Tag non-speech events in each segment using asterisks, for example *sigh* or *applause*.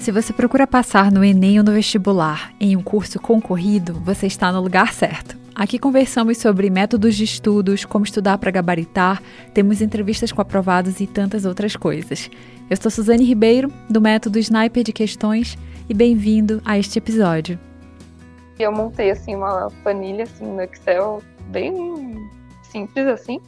Se você procura passar no Enem ou no vestibular em um curso concorrido, você está no lugar certo. Aqui conversamos sobre métodos de estudos, como estudar para gabaritar, temos entrevistas com aprovados e tantas outras coisas. Eu sou Suzane Ribeiro, do método Sniper de Questões, e bem-vindo a este episódio. Eu montei assim uma planilha assim, no Excel, bem simples assim,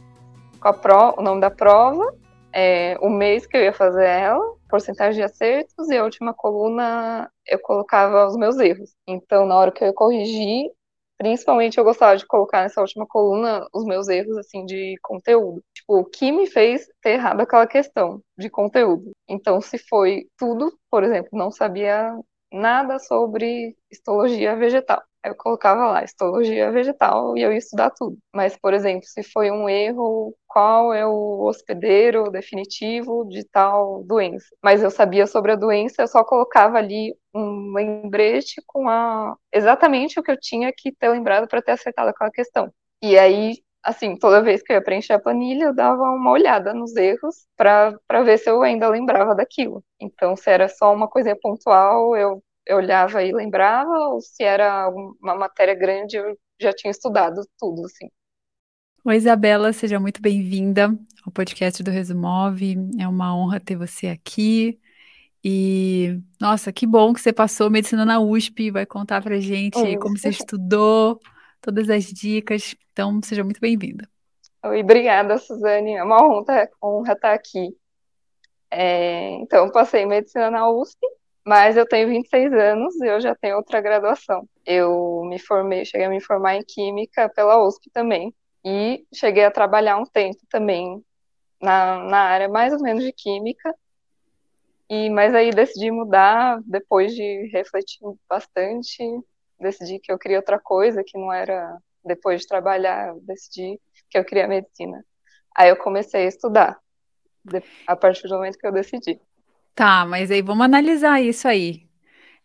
com a pro, o nome da prova, é, o mês que eu ia fazer ela, porcentagem de acertos e a última coluna eu colocava os meus erros. Então, na hora que eu ia corrigir, principalmente eu gostava de colocar nessa última coluna os meus erros assim de conteúdo. Tipo, o que me fez ter errado aquela questão de conteúdo. Então, se foi tudo, por exemplo, não sabia nada sobre histologia vegetal eu colocava lá histologia vegetal e eu ia estudar tudo. Mas, por exemplo, se foi um erro, qual é o hospedeiro definitivo de tal doença? Mas eu sabia sobre a doença, eu só colocava ali um lembrete com a exatamente o que eu tinha que ter lembrado para ter acertado aquela questão. E aí, assim, toda vez que eu ia preencher a planilha, eu dava uma olhada nos erros para ver se eu ainda lembrava daquilo. Então, se era só uma coisa pontual, eu eu olhava e lembrava, ou se era uma matéria grande, eu já tinha estudado tudo, assim. Oi, Isabela, seja muito bem-vinda ao podcast do Resumove. É uma honra ter você aqui. E, nossa, que bom que você passou medicina na USP, vai contar pra gente Oi. como você estudou, todas as dicas. Então, seja muito bem-vinda. Oi, obrigada, Suzane. É uma honra, honra estar aqui. É, então, passei medicina na USP mas eu tenho 26 anos e eu já tenho outra graduação. Eu me formei, cheguei a me formar em Química pela USP também. E cheguei a trabalhar um tempo também na, na área mais ou menos de Química. E, mas aí decidi mudar depois de refletir bastante. Decidi que eu queria outra coisa, que não era depois de trabalhar, decidi que eu queria medicina. Aí eu comecei a estudar, a partir do momento que eu decidi. Tá, mas aí vamos analisar isso aí.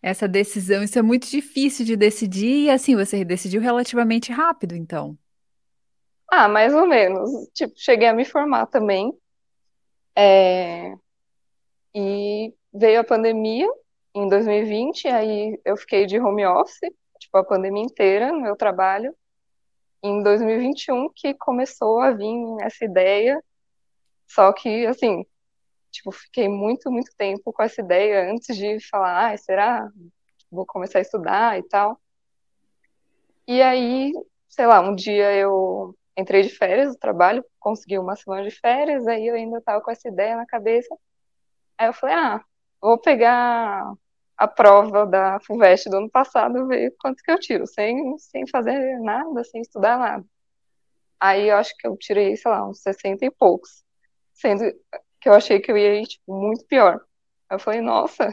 Essa decisão, isso é muito difícil de decidir, e assim, você decidiu relativamente rápido, então. Ah, mais ou menos. Tipo, cheguei a me formar também. É... E veio a pandemia em 2020, aí eu fiquei de home office, tipo, a pandemia inteira no meu trabalho. Em 2021 que começou a vir essa ideia, só que, assim, Tipo, fiquei muito, muito tempo com essa ideia antes de falar, ah, será? Vou começar a estudar e tal. E aí, sei lá, um dia eu entrei de férias do trabalho, consegui uma semana de férias, aí eu ainda tava com essa ideia na cabeça. Aí eu falei, ah, vou pegar a prova da FUVEST do ano passado, ver quanto que eu tiro, sem, sem fazer nada, sem estudar nada. Aí eu acho que eu tirei, sei lá, uns 60 e poucos. Sendo que eu achei que eu ia ir, tipo, muito pior. Eu falei, nossa,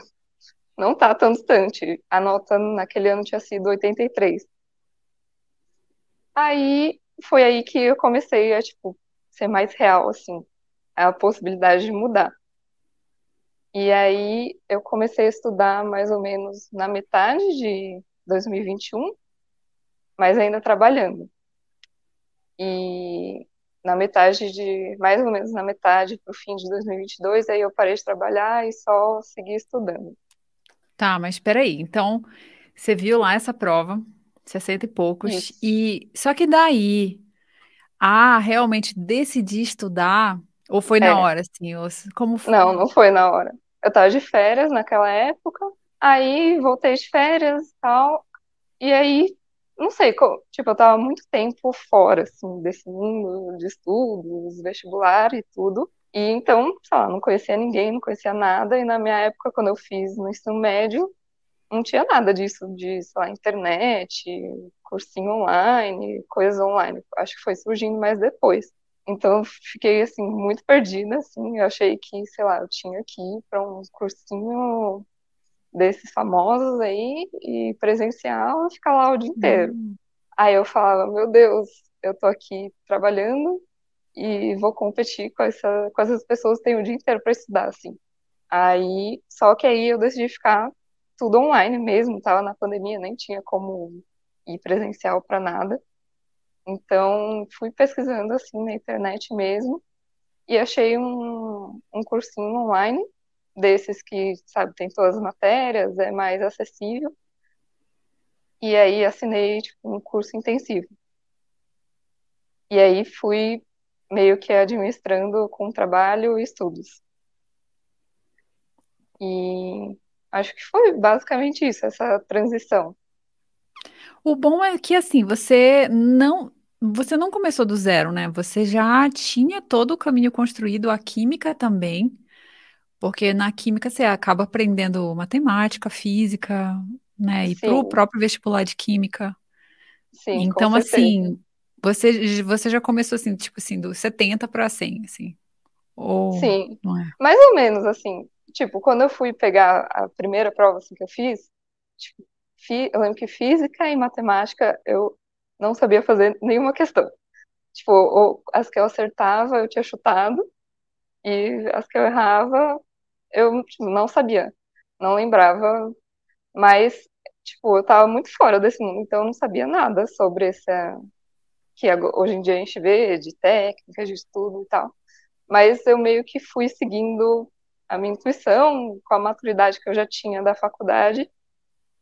não tá tão distante. A nota naquele ano tinha sido 83. Aí, foi aí que eu comecei a, tipo, ser mais real, assim, a possibilidade de mudar. E aí, eu comecei a estudar mais ou menos na metade de 2021, mas ainda trabalhando. E na metade de, mais ou menos na metade para o fim de 2022, aí eu parei de trabalhar e só segui estudando. Tá, mas espera aí, então você viu lá essa prova, 60 e poucos, Isso. e só que daí, ah, realmente decidi estudar, ou foi na é. hora, assim, ou, como foi? Não, não foi na hora. Eu tava de férias naquela época, aí voltei de férias e tal, e aí não sei, tipo, eu tava muito tempo fora, assim, desse mundo de estudos, vestibular e tudo. E então, sei lá, não conhecia ninguém, não conhecia nada. E na minha época, quando eu fiz no ensino médio, não tinha nada disso, de, sei lá, internet, cursinho online, coisas online. Acho que foi surgindo mais depois. Então, eu fiquei, assim, muito perdida, assim. Eu achei que, sei lá, eu tinha que ir para um cursinho desses famosos aí e presencial ficar lá o dia inteiro. Uhum. Aí eu falava, meu Deus, eu tô aqui trabalhando e vou competir com, essa, com essas pessoas que têm o dia inteiro para estudar, assim. Aí, só que aí eu decidi ficar tudo online mesmo, tava na pandemia, nem tinha como ir presencial para nada. Então, fui pesquisando assim na internet mesmo e achei um, um cursinho online desses que, sabe, tem todas as matérias, é mais acessível. E aí assinei tipo, um curso intensivo. E aí fui meio que administrando com trabalho e estudos. E acho que foi basicamente isso, essa transição. O bom é que assim, você não você não começou do zero, né? Você já tinha todo o caminho construído, a química também, porque na química você acaba aprendendo matemática, física, né? E para o próprio vestibular de química. Sim, então, assim, você, você já começou assim, tipo assim, do 70 para 100, assim. Ou Sim, não é? mais ou menos assim. Tipo, quando eu fui pegar a primeira prova assim, que eu fiz, tipo, fi, eu lembro que física e matemática eu não sabia fazer nenhuma questão. Tipo, ou, as que eu acertava eu tinha chutado, e as que eu errava eu tipo, não sabia, não lembrava, mas, tipo, eu tava muito fora desse mundo, então eu não sabia nada sobre essa, que hoje em dia a gente vê de técnicas, de estudo e tal. Mas eu meio que fui seguindo a minha intuição, com a maturidade que eu já tinha da faculdade.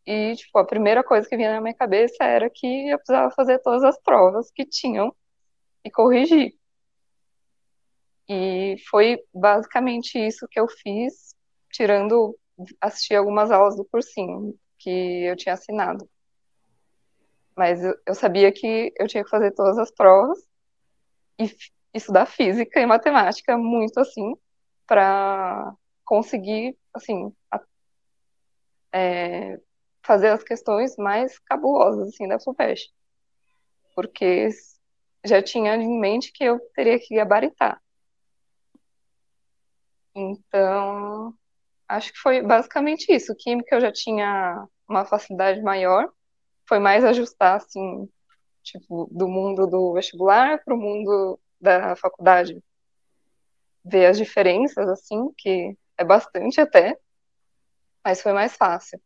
E, tipo, a primeira coisa que vinha na minha cabeça era que eu precisava fazer todas as provas que tinham e corrigir. E foi basicamente isso que eu fiz, tirando assistir algumas aulas do cursinho que eu tinha assinado. Mas eu, sabia que eu tinha que fazer todas as provas e estudar física e matemática muito assim para conseguir assim a, é, fazer as questões mais cabulosas assim da FUVEST, porque já tinha em mente que eu teria que gabaritar. Então, acho que foi basicamente isso. Química eu já tinha uma facilidade maior, foi mais ajustar assim, tipo, do mundo do vestibular para o mundo da faculdade. Ver as diferenças, assim, que é bastante até, mas foi mais fácil.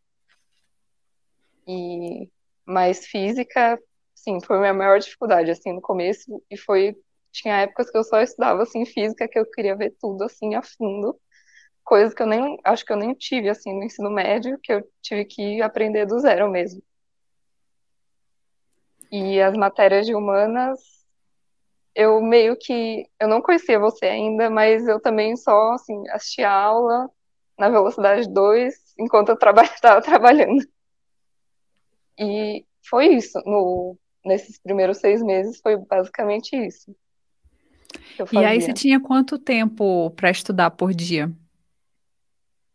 E mais física, sim, foi a minha maior dificuldade, assim, no começo, e foi, tinha épocas que eu só estudava, assim, física, que eu queria ver tudo, assim, a fundo, coisas que eu nem, acho que eu nem tive, assim, no ensino médio, que eu tive que aprender do zero mesmo. E as matérias de humanas, eu meio que, eu não conhecia você ainda, mas eu também só, assim, assisti a aula na velocidade 2, enquanto eu estava *laughs* trabalhando. E foi isso, no, nesses primeiros seis meses, foi basicamente isso. E aí você tinha quanto tempo para estudar por dia?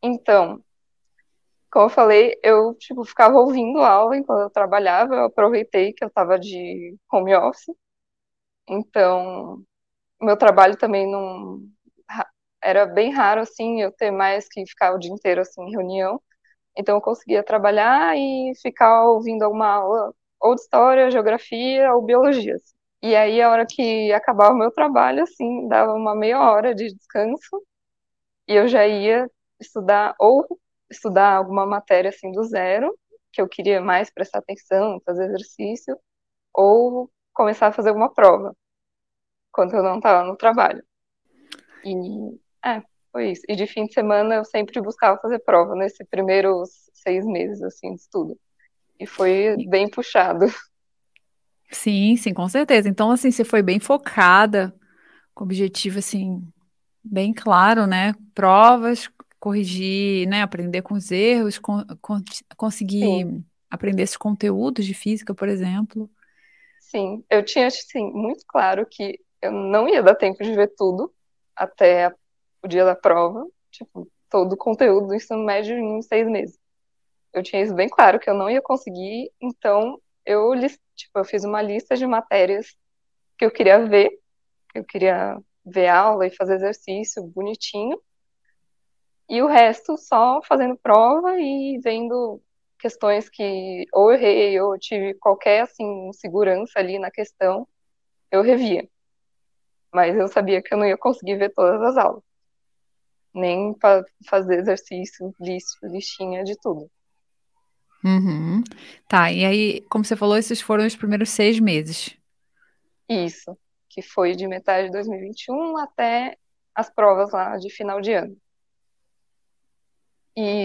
Então, como eu falei, eu tipo, ficava ouvindo aula enquanto eu trabalhava, eu aproveitei que eu estava de home office, então meu trabalho também não era bem raro assim eu ter mais que ficar o dia inteiro assim em reunião, então eu conseguia trabalhar e ficar ouvindo alguma aula ou de história, geografia ou biologia. Assim. E aí a hora que acabava o meu trabalho assim, dava uma meia hora de descanso e eu já ia estudar ou estudar alguma matéria assim do zero, que eu queria mais prestar atenção, fazer exercício, ou começar a fazer alguma prova, quando eu não estava no trabalho. E é, foi isso. E de fim de semana eu sempre buscava fazer prova nesses primeiros seis meses assim de estudo. E foi bem puxado. Sim, sim, com certeza. Então, assim, você foi bem focada, com objetivo, assim, bem claro, né? Provas, corrigir, né, aprender com os erros, con conseguir Sim. aprender esses conteúdos de física, por exemplo. Sim, eu tinha assim, muito claro que eu não ia dar tempo de ver tudo até o dia da prova, tipo, todo o conteúdo do ensino médio em seis meses. Eu tinha isso bem claro que eu não ia conseguir, então eu, tipo, eu fiz uma lista de matérias que eu queria ver, que eu queria ver aula e fazer exercício bonitinho, e o resto só fazendo prova e vendo questões que ou errei ou tive qualquer assim segurança ali na questão, eu revia. Mas eu sabia que eu não ia conseguir ver todas as aulas. Nem para fazer exercício, list, listinha de tudo. Uhum. Tá, e aí, como você falou, esses foram os primeiros seis meses. Isso, que foi de metade de 2021 até as provas lá de final de ano.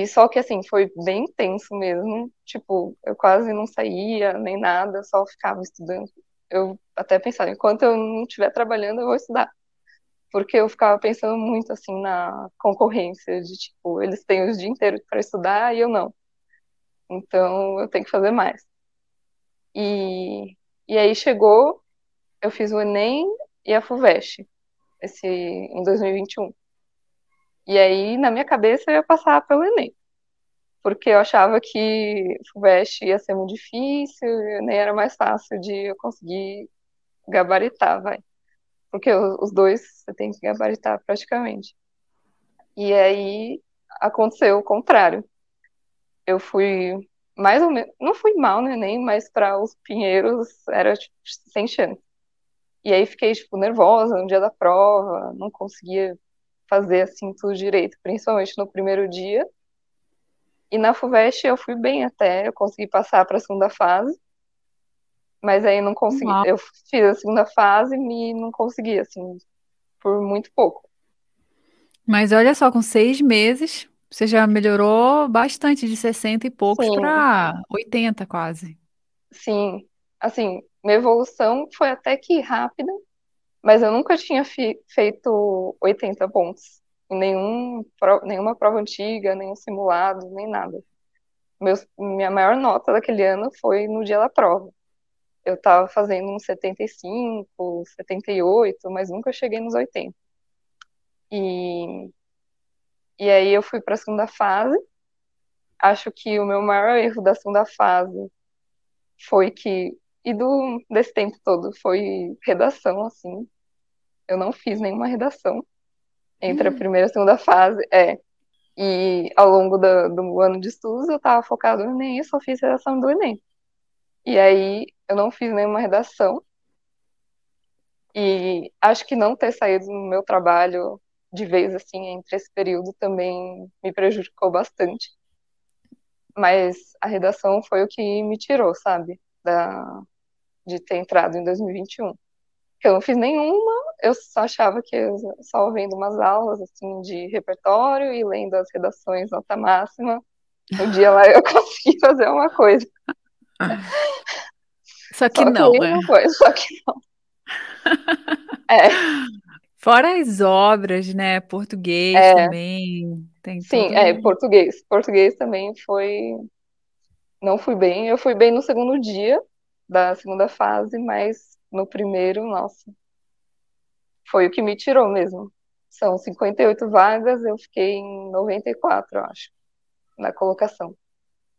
só que assim, foi bem intenso mesmo. Tipo, eu quase não saía, nem nada, só ficava estudando. Eu até pensava, enquanto eu não estiver trabalhando, eu vou estudar. Porque eu ficava pensando muito assim na concorrência, de tipo, eles têm o dia inteiro para estudar e eu não. Então eu tenho que fazer mais. E, e aí chegou, eu fiz o Enem e a FUVEST, esse, em 2021. E aí, na minha cabeça, eu ia passar pelo Enem. Porque eu achava que FUVEST ia ser muito difícil, nem era mais fácil de eu conseguir gabaritar, vai. Porque os dois você tem que gabaritar praticamente. E aí aconteceu o contrário. Eu fui mais ou menos, não fui mal no Enem, mas para os pinheiros era tipo, sem chance. E aí fiquei tipo nervosa no dia da prova, não conseguia fazer assim tudo direito, principalmente no primeiro dia. E na FUVEST eu fui bem até, eu consegui passar para a segunda fase. Mas aí não consegui, Uau. eu fiz a segunda fase e não consegui assim por muito pouco. Mas olha só, com seis meses, você já melhorou bastante de 60 e poucos para 80 quase. Sim, assim, minha evolução foi até que rápida, mas eu nunca tinha feito 80 pontos em nenhum, nenhuma prova antiga, nenhum simulado, nem nada. Meus, minha maior nota daquele ano foi no dia da prova. Eu estava fazendo uns 75, 78, mas nunca cheguei nos 80. E e aí eu fui para a segunda fase. Acho que o meu maior erro da segunda fase foi que e do desse tempo todo foi redação assim. Eu não fiz nenhuma redação entre a hum. primeira e a segunda fase, é. E ao longo do, do ano de estudos eu estava focado no Enem, só fiz redação do Enem. E aí eu não fiz nenhuma redação. E acho que não ter saído no meu trabalho de vez assim entre esse período também me prejudicou bastante. Mas a redação foi o que me tirou, sabe, da de ter entrado em 2021. Eu não fiz nenhuma, eu só achava que eu, só vendo umas aulas assim de repertório e lendo as redações nota máxima, um dia lá eu *laughs* consegui fazer uma coisa. Só que só não, que é. Coisa, só que não. *laughs* É. Fora as obras, né? Português é. também. Tem Sim, é, português. Português também foi. Não fui bem. Eu fui bem no segundo dia da segunda fase, mas no primeiro, nossa. Foi o que me tirou mesmo. São 58 vagas, eu fiquei em 94, eu acho, na colocação.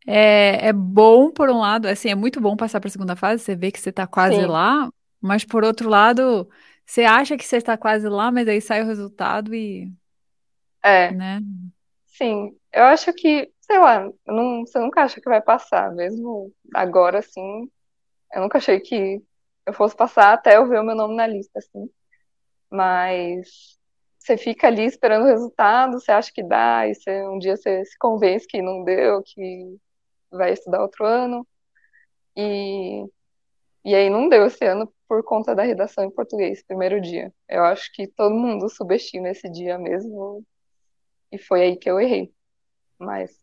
É, é bom, por um lado, assim, é muito bom passar para a segunda fase, você vê que você está quase Sim. lá, mas por outro lado, você acha que você está quase lá, mas aí sai o resultado e. É. Né? Sim, eu acho que, sei lá, não, você nunca acha que vai passar, mesmo agora, assim. Eu nunca achei que eu fosse passar até eu ver o meu nome na lista, assim. Mas você fica ali esperando o resultado, você acha que dá, e você, um dia você se convence que não deu, que vai estudar outro ano. E, e aí não deu esse ano por conta da redação em português, primeiro dia. Eu acho que todo mundo subestima esse dia mesmo, e foi aí que eu errei. Mas.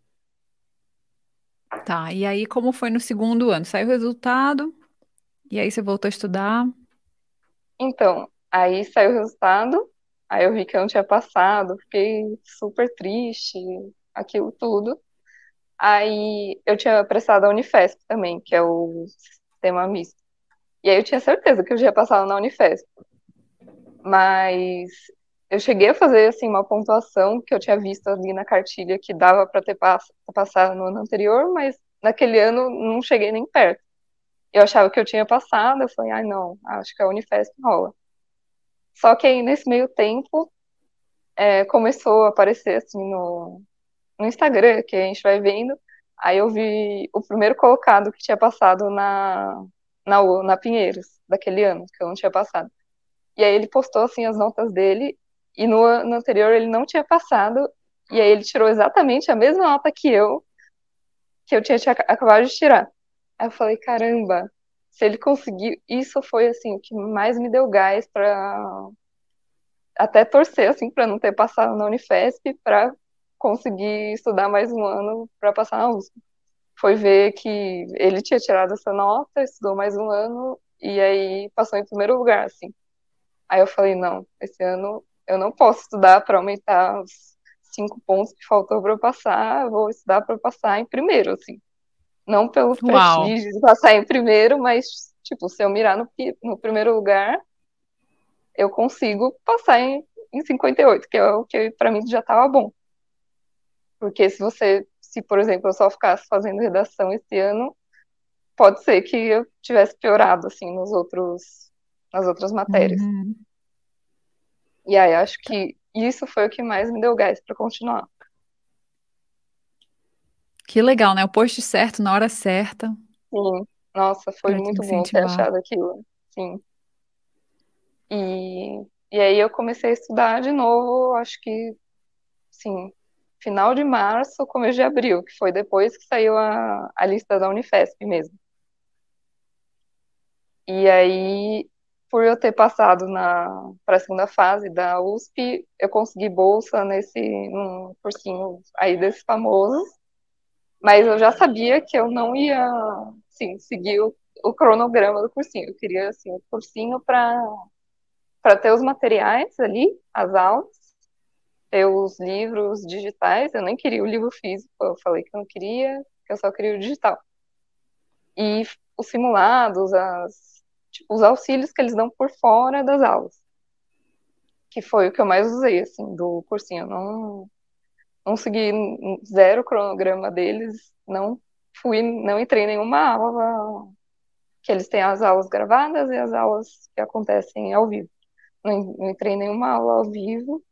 Tá, e aí como foi no segundo ano? Saiu o resultado, e aí você voltou a estudar? Então, aí saiu o resultado, aí eu vi que eu não tinha passado, fiquei super triste, aquilo tudo. Aí eu tinha prestado a Unifesp também, que é o sistema misto. E aí eu tinha certeza que eu já ia passar na Unifesp. Mas eu cheguei a fazer assim uma pontuação que eu tinha visto ali na cartilha que dava para ter pass passado no ano anterior, mas naquele ano não cheguei nem perto. Eu achava que eu tinha passado, eu falei, ai ah, não, acho que a Unifesp rola. Só que aí nesse meio tempo é, começou a aparecer assim no, no Instagram, que a gente vai vendo, aí eu vi o primeiro colocado que tinha passado na, na, na Pinheiros, daquele ano, que eu não tinha passado. E aí ele postou, assim, as notas dele, e no ano anterior ele não tinha passado, e aí ele tirou exatamente a mesma nota que eu, que eu tinha, tinha acabado de tirar. Aí eu falei, caramba, se ele conseguir, isso foi, assim, o que mais me deu gás para até torcer, assim, para não ter passado na Unifesp, para conseguir estudar mais um ano para passar na USP. Foi ver que ele tinha tirado essa nota, estudou mais um ano e aí passou em primeiro lugar, assim. Aí eu falei, não, esse ano eu não posso estudar para aumentar os cinco pontos que faltou para eu passar, eu vou estudar para passar em primeiro, assim. Não pelo Uau. prestígio de passar em primeiro, mas, tipo, se eu mirar no, no primeiro lugar, eu consigo passar em, em 58, que é o que para mim já estava bom. Porque se você, se por exemplo, eu só ficasse fazendo redação esse ano, pode ser que eu tivesse piorado, assim, nos outros, nas outras matérias. Uhum. E aí, acho que isso foi o que mais me deu gás para continuar. Que legal, né? O post certo na hora certa. Sim. Nossa, foi pra muito bom ter achado aquilo. Sim. E, e aí eu comecei a estudar de novo, acho que, sim, final de março, começo de abril, que foi depois que saiu a, a lista da Unifesp mesmo. E aí, por eu ter passado para a segunda fase da USP, eu consegui bolsa nesse num cursinho aí desses famosos, mas eu já sabia que eu não ia, sim, seguir o, o cronograma do cursinho. Eu queria, assim, o cursinho para para ter os materiais ali, as aulas, ter os livros digitais. Eu nem queria o livro físico, eu falei que eu não queria, que eu só queria o digital. E os simulados, as, tipo, os auxílios que eles dão por fora das aulas. Que foi o que eu mais usei, assim, do cursinho. Eu não, não segui zero cronograma deles, não fui, não entrei em nenhuma aula que eles têm as aulas gravadas e as aulas que acontecem ao vivo não entrei em nenhuma aula ao vivo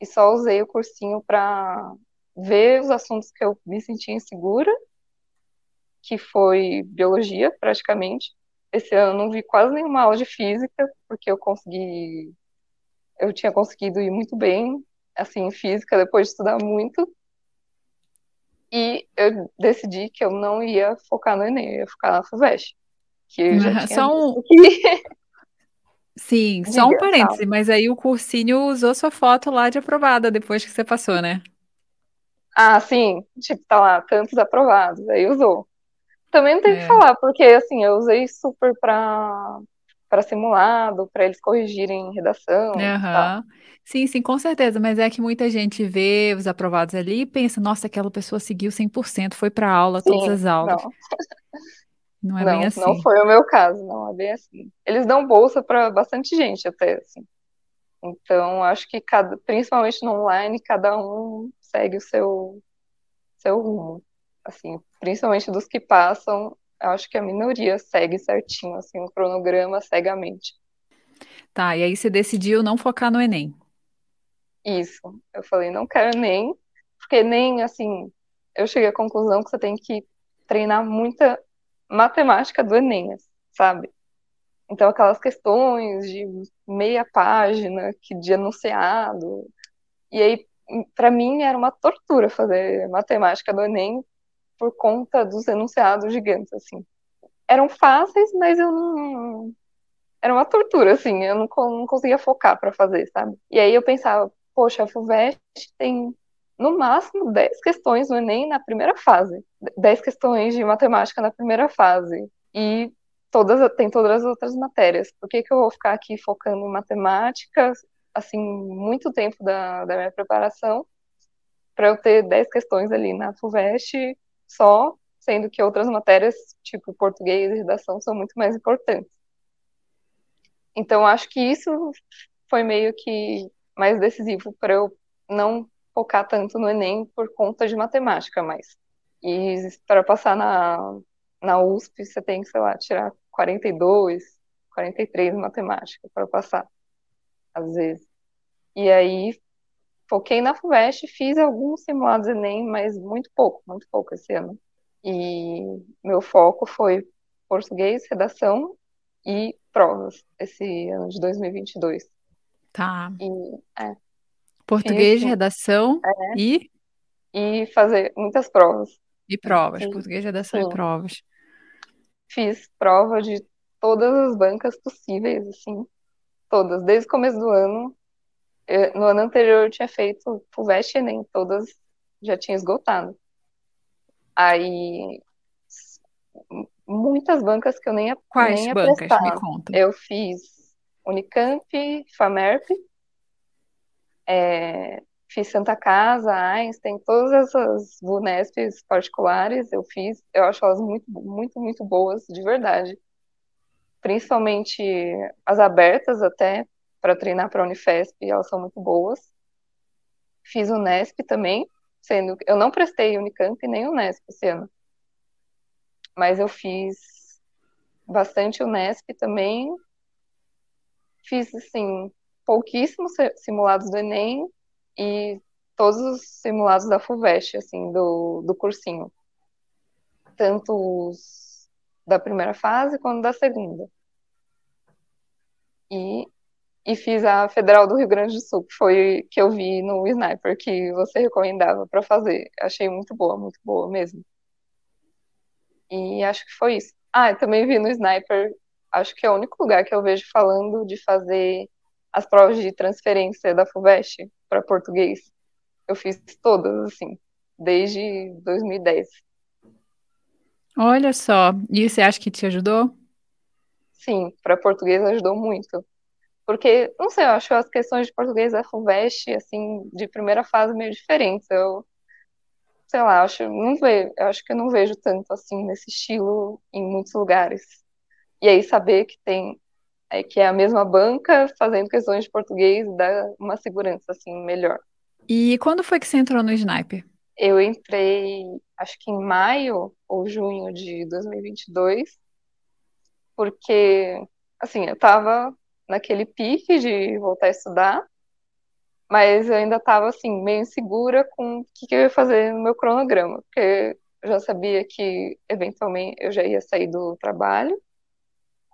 e só usei o cursinho para ver os assuntos que eu me sentia insegura, que foi biologia, praticamente. Esse ano não vi quase nenhuma aula de física, porque eu consegui. Eu tinha conseguido ir muito bem, assim, em física, depois de estudar muito. E eu decidi que eu não ia focar no Enem, eu ia focar na FUVEST. Que eu já tinha Só um... *laughs* Sim, só um parêntese, mas aí o cursinho usou sua foto lá de aprovada depois que você passou, né? Ah, sim, tipo, tá lá, tantos aprovados, aí usou. Também não tem é. que falar, porque assim, eu usei super pra, pra simulado, pra eles corrigirem redação. Uhum. Sim, sim, com certeza, mas é que muita gente vê os aprovados ali e pensa, nossa, aquela pessoa seguiu 100%, foi pra aula, sim, todas as aulas. Não. *laughs* Não é não, bem assim. Não foi o meu caso, não é bem assim. Eles dão bolsa para bastante gente até, assim. Então, acho que cada, principalmente no online, cada um segue o seu, seu rumo. Assim, principalmente dos que passam, acho que a minoria segue certinho, assim, o cronograma cegamente. Tá, e aí você decidiu não focar no Enem. Isso. Eu falei, não quero Enem, porque nem, assim, eu cheguei à conclusão que você tem que treinar muita matemática do Enem, sabe? Então, aquelas questões de meia página, que de enunciado. E aí, para mim, era uma tortura fazer matemática do Enem por conta dos enunciados gigantes, assim. Eram fáceis, mas eu não. Era uma tortura, assim, eu não, não conseguia focar para fazer, sabe? E aí eu pensava, poxa, a FUVEST tem no máximo 10 questões no Enem na primeira fase. 10 questões de matemática na primeira fase. E todas tem todas as outras matérias. Por que, que eu vou ficar aqui focando em matemática, assim, muito tempo da, da minha preparação, para eu ter 10 questões ali na FUVEST só, sendo que outras matérias, tipo português e redação, são muito mais importantes. Então, acho que isso foi meio que mais decisivo para eu não focar tanto no Enem por conta de matemática, mas. E para passar na, na USP, você tem que, sei lá, tirar 42, 43 em matemática para passar, às vezes. E aí, foquei na FUVEST, fiz alguns simulados Enem, mas muito pouco, muito pouco esse ano. E meu foco foi português, redação e provas esse ano de 2022. Tá. E, é, Português, Isso. redação é. e? E fazer muitas provas. E provas, Sim. português, redação Sim. e provas. Fiz prova de todas as bancas possíveis, assim, todas, desde o começo do ano. Eu, no ano anterior eu tinha feito FUVEST e Enem, todas já tinha esgotado. Aí muitas bancas que eu nem, Quais nem bancas? Me conta. Eu fiz Unicamp, FAMERP, é, fiz Santa Casa, Einstein, todas essas Vunesps particulares eu fiz. Eu acho elas muito, muito, muito boas, de verdade. Principalmente as abertas até, para treinar para a Unifesp, elas são muito boas. Fiz Unesp também, sendo eu não prestei Unicamp nem Unesp esse ano mas eu fiz bastante Unesp também. Fiz, assim, pouquíssimos simulados do Enem e todos os simulados da FUVEST, assim, do, do cursinho. Tanto os da primeira fase quanto da segunda. E, e fiz a Federal do Rio Grande do Sul, que foi que eu vi no Sniper, que você recomendava para fazer. Achei muito boa, muito boa mesmo. E acho que foi isso. Ah, eu também vi no Sniper, acho que é o único lugar que eu vejo falando de fazer as provas de transferência da FUVEST para português. Eu fiz todas, assim, desde 2010. Olha só, e você acha que te ajudou? Sim, para português ajudou muito. Porque, não sei, eu acho as questões de português da FUVEST, assim, de primeira fase meio diferentes. Eu sei lá, acho, não vejo, eu acho que eu não vejo tanto assim nesse estilo em muitos lugares. E aí saber que tem é, que é a mesma banca fazendo questões de português dá uma segurança assim melhor. E quando foi que você entrou no Sniper? Eu entrei, acho que em maio ou junho de 2022, porque assim, eu tava naquele pique de voltar a estudar mas eu ainda estava assim meio insegura com o que, que, eu ia fazer no meu cronograma, porque eu já sabia que eventualmente eu já ia sair do trabalho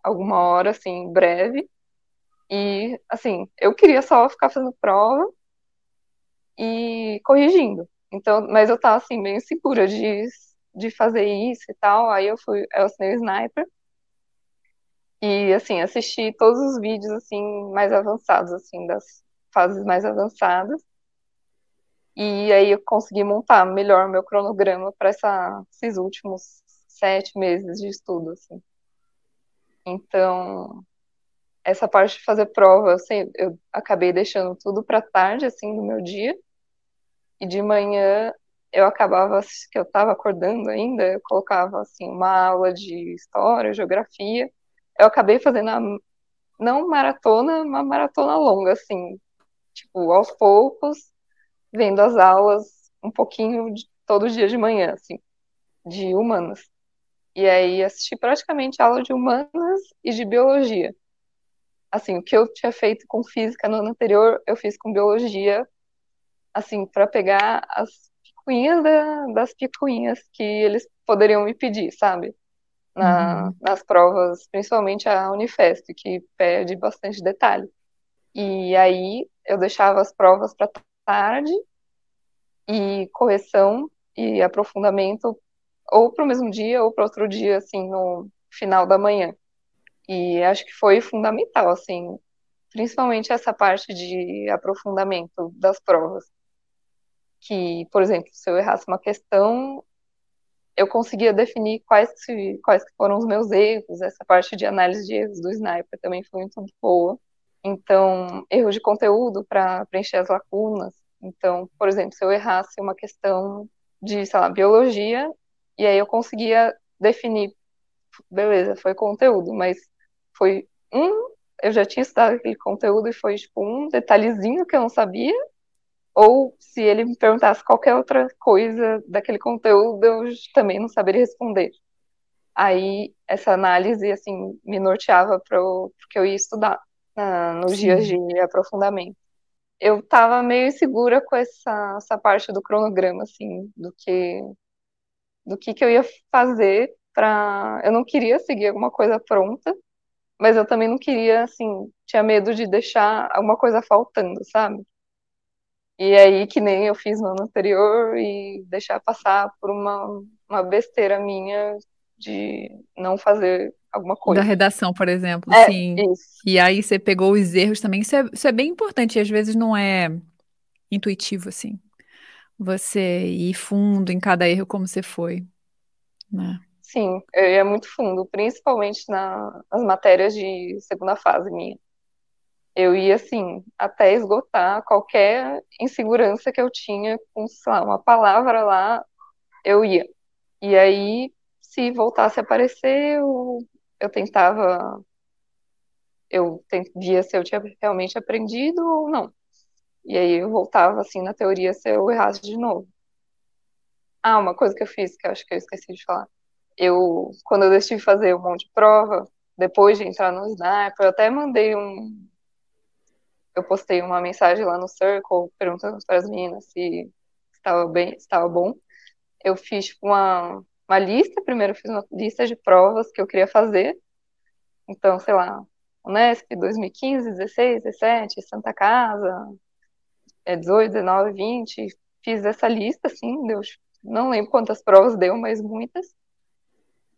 alguma hora assim breve e assim eu queria só ficar fazendo prova e corrigindo então mas eu estava assim meio insegura de de fazer isso e tal aí eu fui eu assinei o sniper e assim assisti todos os vídeos assim mais avançados assim das fases mais avançadas. E aí eu consegui montar melhor meu cronograma para esses últimos sete meses de estudo, assim. Então, essa parte de fazer prova, assim, eu acabei deixando tudo para tarde, assim, no meu dia. E de manhã eu acabava, que eu estava acordando ainda, eu colocava, assim, uma aula de história, geografia. Eu acabei fazendo a, não maratona, uma maratona longa, assim, tipo, aos poucos, vendo as aulas um pouquinho de, todo dia de manhã, assim, de humanas. E aí assisti praticamente aula de humanas e de biologia. Assim, o que eu tinha feito com física no ano anterior, eu fiz com biologia, assim, para pegar as picuinhas da, das picuinhas que eles poderiam me pedir, sabe? Na, uhum. Nas provas, principalmente a Unifesp, que pede bastante detalhe. E aí eu deixava as provas para tarde e correção e aprofundamento ou para o mesmo dia ou para outro dia, assim, no final da manhã. E acho que foi fundamental, assim, principalmente essa parte de aprofundamento das provas. Que, por exemplo, se eu errasse uma questão, eu conseguia definir quais, quais foram os meus erros. Essa parte de análise de erros do Sniper também foi muito boa. Então, erro de conteúdo para preencher as lacunas. Então, por exemplo, se eu errasse uma questão de, sei lá, biologia, e aí eu conseguia definir, beleza, foi conteúdo, mas foi um, eu já tinha estudado aquele conteúdo e foi tipo um detalhezinho que eu não sabia, ou se ele me perguntasse qualquer outra coisa daquele conteúdo, eu também não saberia responder. Aí essa análise assim me norteava para o que eu ia estudar na, nos Sim. dias de aprofundamento. Eu estava meio insegura com essa, essa parte do cronograma, assim, do que do que, que eu ia fazer para. Eu não queria seguir alguma coisa pronta, mas eu também não queria, assim, tinha medo de deixar alguma coisa faltando, sabe? E aí, que nem eu fiz no ano anterior, e deixar passar por uma, uma besteira minha de não fazer alguma coisa. Da redação, por exemplo, é, sim. Isso. E aí você pegou os erros também. Isso é, isso é bem importante e às vezes não é intuitivo, assim. Você ir fundo em cada erro como você foi, né? Sim, eu ia muito fundo, principalmente na, nas matérias de segunda fase minha. Eu ia, assim, até esgotar qualquer insegurança que eu tinha com, sei lá, uma palavra lá, eu ia. E aí, se voltasse a aparecer, eu, eu tentava, eu via se eu tinha realmente aprendido ou não. E aí eu voltava, assim, na teoria, se eu errasse de novo. Ah, uma coisa que eu fiz, que eu acho que eu esqueci de falar. Eu, quando eu decidi fazer um monte de prova, depois de entrar no Sniper, eu até mandei um. Eu postei uma mensagem lá no Circle perguntando para as meninas se estava bem, estava bom. Eu fiz tipo, uma, uma lista, primeiro eu fiz uma lista de provas que eu queria fazer. Então, sei lá, Unesp 2015, 16, 17, Santa Casa, é 18, 19, 20. Fiz essa lista, assim, deu, não lembro quantas provas deu, mas muitas.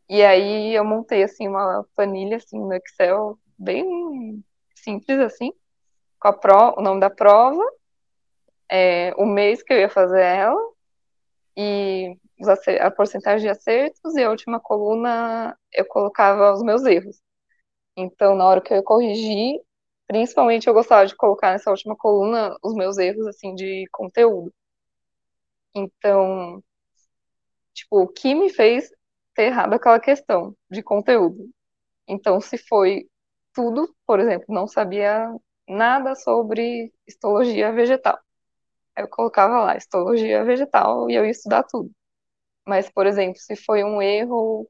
E aí eu montei, assim, uma planilha, assim, no Excel, bem simples, assim, com a pro, o nome da prova, é, o mês que eu ia fazer ela, e a porcentagem de acertos, e a última coluna eu colocava os meus erros. Então, na hora que eu ia corrigir, principalmente eu gostava de colocar nessa última coluna os meus erros, assim, de conteúdo. Então, tipo, o que me fez ter errado aquela questão de conteúdo? Então, se foi tudo, por exemplo, não sabia nada sobre histologia vegetal. Eu colocava lá, histologia vegetal, e eu ia estudar tudo. Mas, por exemplo, se foi um erro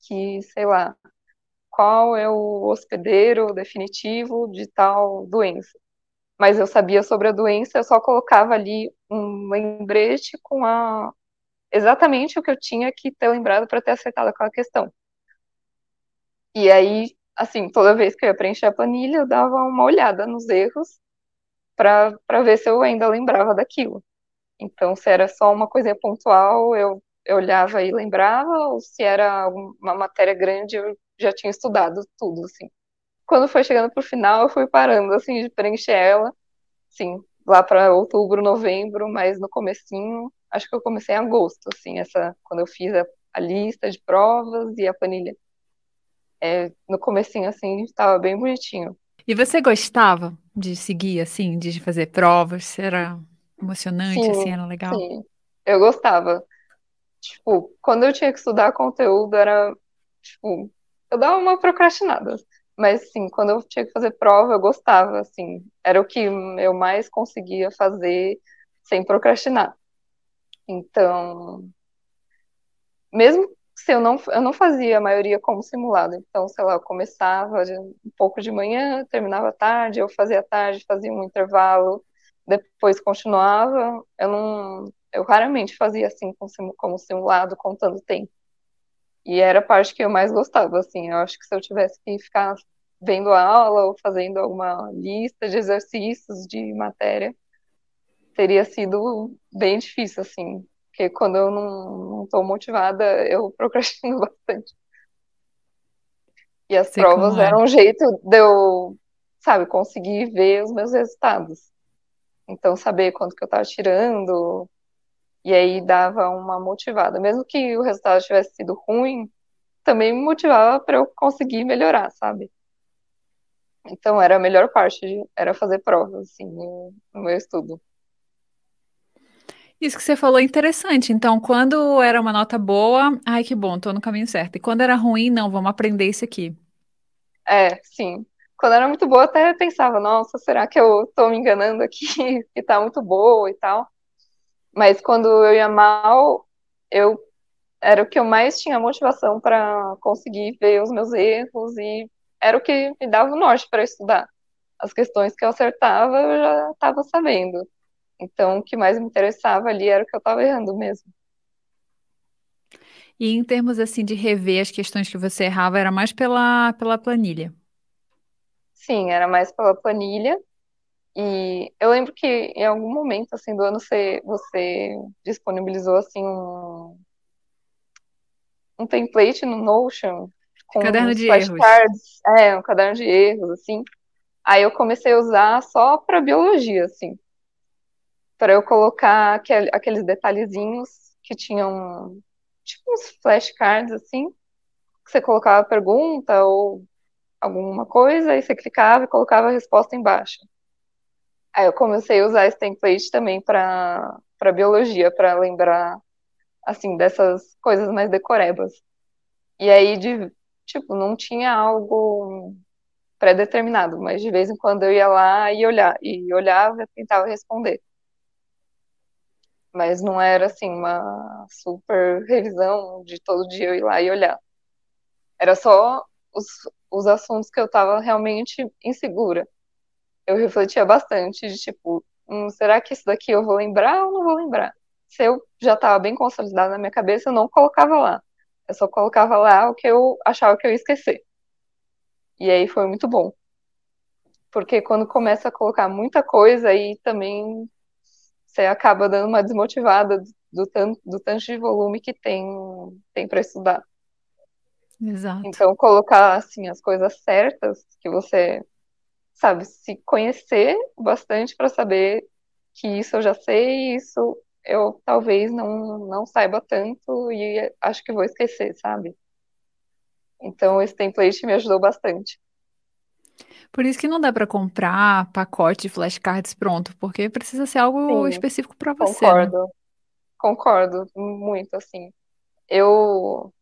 que, sei lá, qual é o hospedeiro definitivo de tal doença. Mas eu sabia sobre a doença, eu só colocava ali um lembrete com a exatamente o que eu tinha que ter lembrado para ter acertado aquela questão. E aí, assim, toda vez que eu ia preencher a planilha, eu dava uma olhada nos erros para ver se eu ainda lembrava daquilo. Então, se era só uma coisa pontual, eu, eu olhava e lembrava, ou se era uma matéria grande, eu já tinha estudado tudo, assim. Quando foi chegando pro final, eu fui parando, assim, de preencher ela, sim, lá para outubro, novembro, mas no comecinho, acho que eu comecei em agosto, assim, essa, quando eu fiz a, a lista de provas e a planilha. É, no comecinho, assim, estava bem bonitinho. E você gostava de seguir, assim, de fazer provas? Era emocionante, sim, assim, era legal? Sim, eu gostava. Tipo, quando eu tinha que estudar conteúdo, era, tipo, eu dava uma procrastinada. Mas, sim, quando eu tinha que fazer prova, eu gostava, assim. Era o que eu mais conseguia fazer sem procrastinar. Então, mesmo se eu não, eu não fazia a maioria como simulado. Então, sei lá, eu começava um pouco de manhã, terminava tarde, eu fazia tarde, fazia um intervalo, depois continuava. Eu não, eu raramente fazia assim como simulado, contando tempo. E era a parte que eu mais gostava, assim. Eu acho que se eu tivesse que ficar vendo aula ou fazendo alguma lista de exercícios de matéria, teria sido bem difícil, assim. Porque quando eu não estou motivada, eu *laughs* procrastino bastante. E as Sei provas é. eram um jeito de eu, sabe, conseguir ver os meus resultados. Então, saber quanto que eu estava tirando, e aí dava uma motivada. Mesmo que o resultado tivesse sido ruim, também me motivava para eu conseguir melhorar, sabe? Então era a melhor parte, de, era fazer provas, assim, no, no meu estudo. Isso que você falou é interessante. Então, quando era uma nota boa, ai que bom, tô no caminho certo. E quando era ruim, não, vamos aprender isso aqui. É, sim. Quando era muito boa, até pensava, nossa, será que eu tô me enganando aqui, *laughs* que tá muito boa e tal. Mas quando eu ia mal, eu era o que eu mais tinha motivação para conseguir ver os meus erros e era o que me dava o norte para estudar. As questões que eu acertava, eu já estava sabendo. Então, o que mais me interessava ali era o que eu estava errando mesmo. E em termos assim de rever as questões que você errava, era mais pela, pela planilha? Sim, era mais pela planilha. E eu lembro que em algum momento assim do ano você, você disponibilizou assim um, um template no Notion com caderno de erros. é, um caderno de erros assim. Aí eu comecei a usar só para biologia assim. para eu colocar aquel, aqueles detalhezinhos que tinham tipo uns flashcards assim, que você colocava a pergunta ou alguma coisa, e você clicava e colocava a resposta embaixo. Aí eu comecei a usar esse template também para biologia, para lembrar assim dessas coisas mais decorebas. E aí de tipo, não tinha algo pré-determinado, mas de vez em quando eu ia lá e olhar e olhava e tentava responder. Mas não era assim uma super revisão de todo dia eu ir lá e olhar. Era só os, os assuntos que eu estava realmente insegura. Eu refletia bastante de tipo, hum, será que isso daqui eu vou lembrar ou não vou lembrar? Se eu já estava bem consolidado na minha cabeça, eu não colocava lá. Eu só colocava lá o que eu achava que eu ia esquecer. E aí foi muito bom. Porque quando começa a colocar muita coisa, aí também você acaba dando uma desmotivada do tanto, do tanto de volume que tem, tem para estudar. Exato. Então, colocar assim as coisas certas, que você sabe, se conhecer bastante para saber que isso eu já sei, isso eu talvez não, não saiba tanto e acho que vou esquecer, sabe? Então, esse template me ajudou bastante. Por isso que não dá para comprar pacote de flashcards pronto, porque precisa ser algo Sim, específico para você. Né? Concordo. Né? Concordo muito, assim. Eu